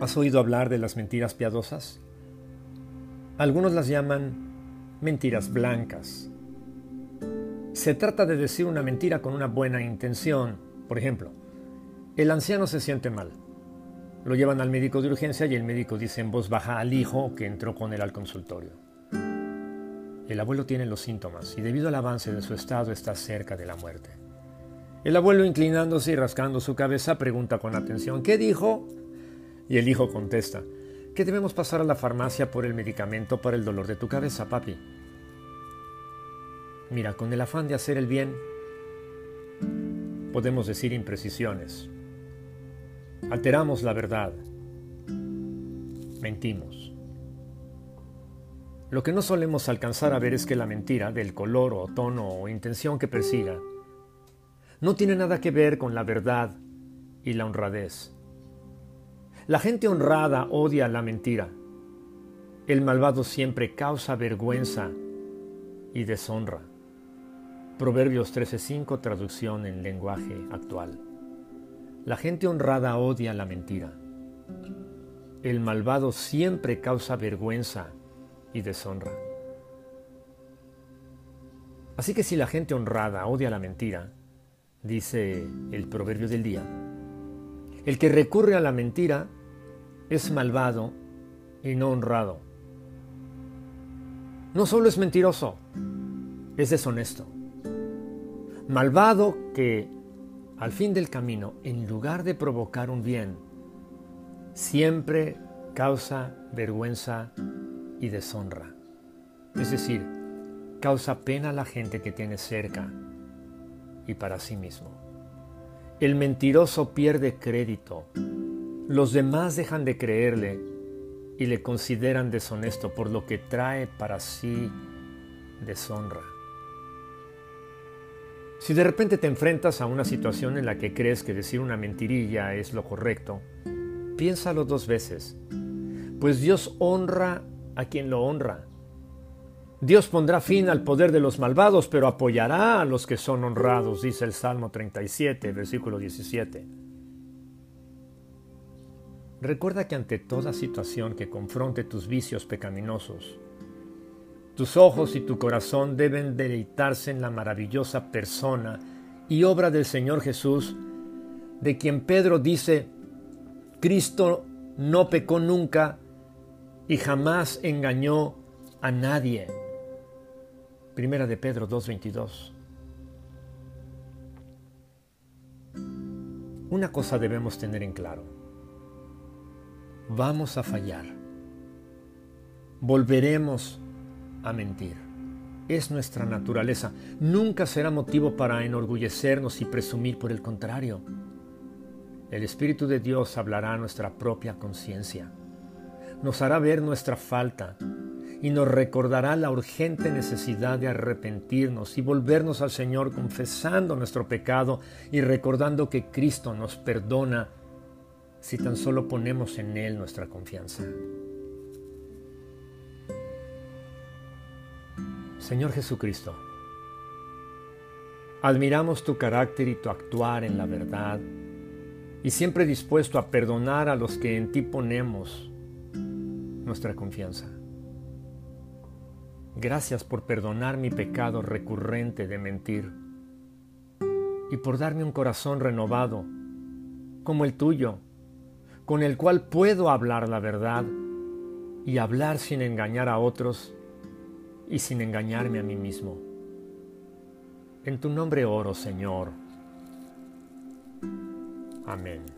¿Has oído hablar de las mentiras piadosas? Algunos las llaman mentiras blancas. Se trata de decir una mentira con una buena intención. Por ejemplo, el anciano se siente mal. Lo llevan al médico de urgencia y el médico dice en voz baja al hijo que entró con él al consultorio. El abuelo tiene los síntomas y debido al avance de su estado está cerca de la muerte. El abuelo inclinándose y rascando su cabeza pregunta con atención, ¿qué dijo? Y el hijo contesta, que debemos pasar a la farmacia por el medicamento para el dolor de tu cabeza, papi. Mira, con el afán de hacer el bien, podemos decir imprecisiones. Alteramos la verdad. Mentimos. Lo que no solemos alcanzar a ver es que la mentira, del color o tono o intención que persiga, no tiene nada que ver con la verdad y la honradez. La gente honrada odia la mentira. El malvado siempre causa vergüenza y deshonra. Proverbios 13:5 traducción en lenguaje actual. La gente honrada odia la mentira. El malvado siempre causa vergüenza y deshonra. Así que si la gente honrada odia la mentira, dice el proverbio del día, el que recurre a la mentira es malvado y no honrado. No solo es mentiroso, es deshonesto. Malvado que al fin del camino, en lugar de provocar un bien, siempre causa vergüenza y deshonra. Es decir, causa pena a la gente que tiene cerca y para sí mismo. El mentiroso pierde crédito. Los demás dejan de creerle y le consideran deshonesto por lo que trae para sí deshonra. Si de repente te enfrentas a una situación en la que crees que decir una mentirilla es lo correcto, piénsalo dos veces, pues Dios honra a quien lo honra. Dios pondrá fin al poder de los malvados, pero apoyará a los que son honrados, dice el Salmo 37, versículo 17. Recuerda que ante toda situación que confronte tus vicios pecaminosos, tus ojos y tu corazón deben deleitarse en la maravillosa persona y obra del Señor Jesús, de quien Pedro dice, Cristo no pecó nunca y jamás engañó a nadie. Primera de Pedro 2.22. Una cosa debemos tener en claro. Vamos a fallar. Volveremos a mentir. Es nuestra naturaleza. Nunca será motivo para enorgullecernos y presumir por el contrario. El Espíritu de Dios hablará a nuestra propia conciencia. Nos hará ver nuestra falta y nos recordará la urgente necesidad de arrepentirnos y volvernos al Señor confesando nuestro pecado y recordando que Cristo nos perdona si tan solo ponemos en Él nuestra confianza. Señor Jesucristo, admiramos tu carácter y tu actuar en la verdad, y siempre dispuesto a perdonar a los que en ti ponemos nuestra confianza. Gracias por perdonar mi pecado recurrente de mentir y por darme un corazón renovado como el tuyo, con el cual puedo hablar la verdad y hablar sin engañar a otros y sin engañarme a mí mismo. En tu nombre oro, Señor. Amén.